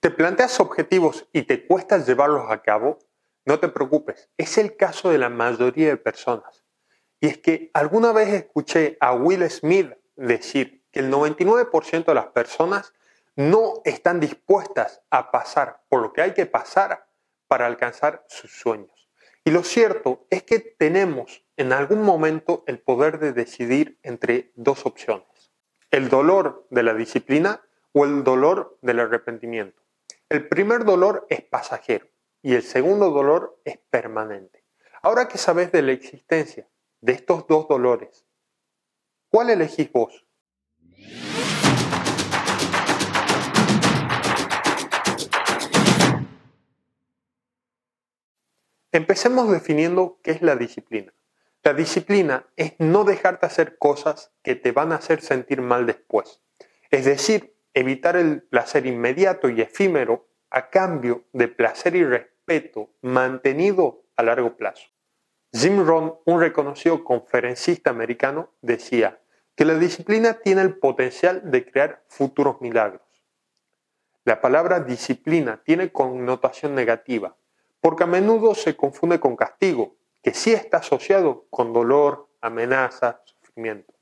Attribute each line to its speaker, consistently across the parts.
Speaker 1: ¿Te planteas objetivos y te cuesta llevarlos a cabo? No te preocupes, es el caso de la mayoría de personas. Y es que alguna vez escuché a Will Smith decir que el 99% de las personas no están dispuestas a pasar por lo que hay que pasar para alcanzar sus sueños. Y lo cierto es que tenemos en algún momento el poder de decidir entre dos opciones. El dolor de la disciplina o el dolor del arrepentimiento. El primer dolor es pasajero y el segundo dolor es permanente. Ahora que sabes de la existencia de estos dos dolores, ¿cuál elegís vos? Empecemos definiendo qué es la disciplina. La disciplina es no dejarte hacer cosas que te van a hacer sentir mal después. Es decir, evitar el placer inmediato y efímero a cambio de placer y respeto mantenido a largo plazo. Jim Rohn, un reconocido conferencista americano, decía que la disciplina tiene el potencial de crear futuros milagros. La palabra disciplina tiene connotación negativa, porque a menudo se confunde con castigo, que sí está asociado con dolor, amenaza, sufrimiento.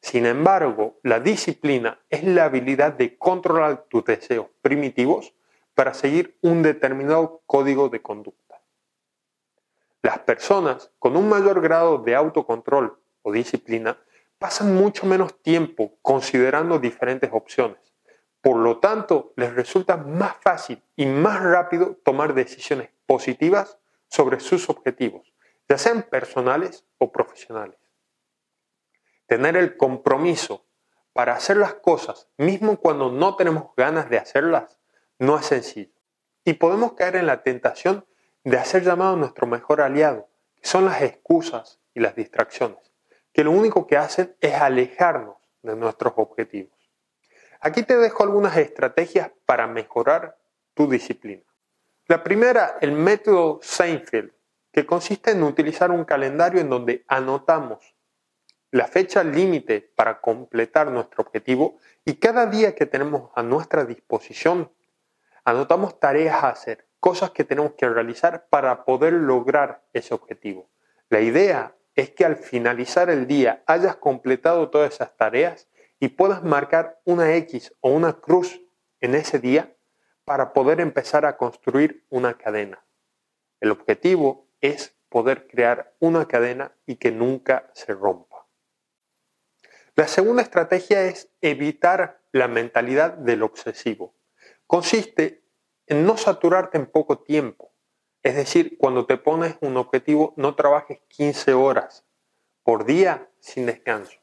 Speaker 1: Sin embargo, la disciplina es la habilidad de controlar tus deseos primitivos para seguir un determinado código de conducta. Las personas con un mayor grado de autocontrol o disciplina pasan mucho menos tiempo considerando diferentes opciones. Por lo tanto, les resulta más fácil y más rápido tomar decisiones positivas sobre sus objetivos, ya sean personales o profesionales. Tener el compromiso para hacer las cosas, mismo cuando no tenemos ganas de hacerlas, no es sencillo. Y podemos caer en la tentación de hacer llamado a nuestro mejor aliado, que son las excusas y las distracciones, que lo único que hacen es alejarnos de nuestros objetivos. Aquí te dejo algunas estrategias para mejorar tu disciplina. La primera, el método Seinfeld, que consiste en utilizar un calendario en donde anotamos la fecha límite para completar nuestro objetivo y cada día que tenemos a nuestra disposición, anotamos tareas a hacer, cosas que tenemos que realizar para poder lograr ese objetivo. La idea es que al finalizar el día hayas completado todas esas tareas y puedas marcar una X o una cruz en ese día para poder empezar a construir una cadena. El objetivo es poder crear una cadena y que nunca se rompa. La segunda estrategia es evitar la mentalidad del obsesivo. Consiste en no saturarte en poco tiempo. Es decir, cuando te pones un objetivo, no trabajes 15 horas por día sin descanso.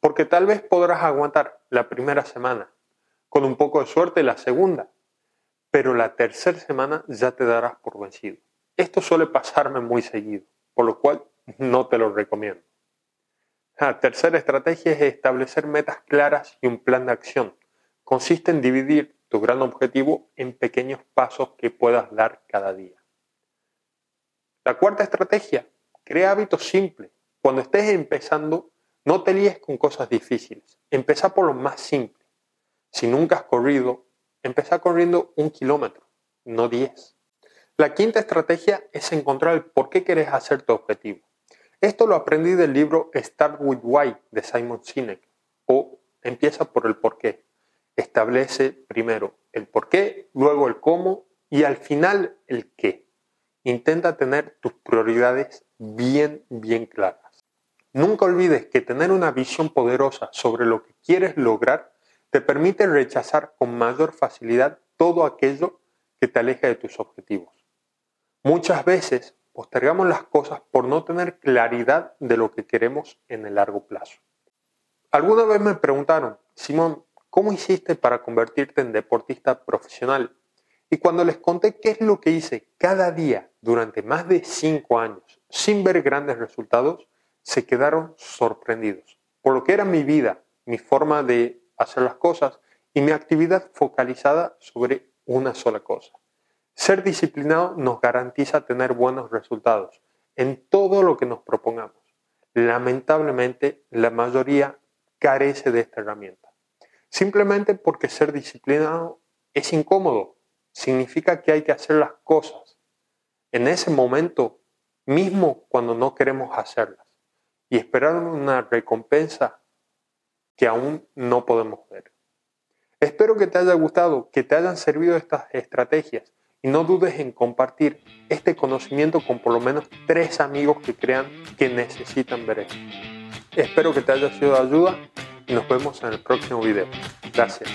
Speaker 1: Porque tal vez podrás aguantar la primera semana, con un poco de suerte la segunda, pero la tercera semana ya te darás por vencido. Esto suele pasarme muy seguido, por lo cual no te lo recomiendo. La tercera estrategia es establecer metas claras y un plan de acción. Consiste en dividir tu gran objetivo en pequeños pasos que puedas dar cada día. La cuarta estrategia, crea hábitos simples. Cuando estés empezando, no te líes con cosas difíciles. Empieza por lo más simple. Si nunca has corrido, Empezar corriendo un kilómetro, no diez. La quinta estrategia es encontrar el por qué quieres hacer tu objetivo. Esto lo aprendí del libro Start with Why de Simon Sinek o Empieza por el por qué. Establece primero el por qué, luego el cómo y al final el qué. Intenta tener tus prioridades bien, bien claras. Nunca olvides que tener una visión poderosa sobre lo que quieres lograr te permite rechazar con mayor facilidad todo aquello que te aleja de tus objetivos. Muchas veces postergamos las cosas por no tener claridad de lo que queremos en el largo plazo. Alguna vez me preguntaron, Simón, ¿cómo hiciste para convertirte en deportista profesional? Y cuando les conté qué es lo que hice cada día durante más de cinco años sin ver grandes resultados, se quedaron sorprendidos por lo que era mi vida, mi forma de hacer las cosas y mi actividad focalizada sobre una sola cosa. Ser disciplinado nos garantiza tener buenos resultados en todo lo que nos propongamos. Lamentablemente, la mayoría carece de esta herramienta. Simplemente porque ser disciplinado es incómodo significa que hay que hacer las cosas en ese momento mismo cuando no queremos hacerlas y esperar una recompensa que aún no podemos ver. Espero que te haya gustado, que te hayan servido estas estrategias y no dudes en compartir este conocimiento con por lo menos tres amigos que crean que necesitan ver esto. Espero que te haya sido de ayuda y nos vemos en el próximo video. Gracias.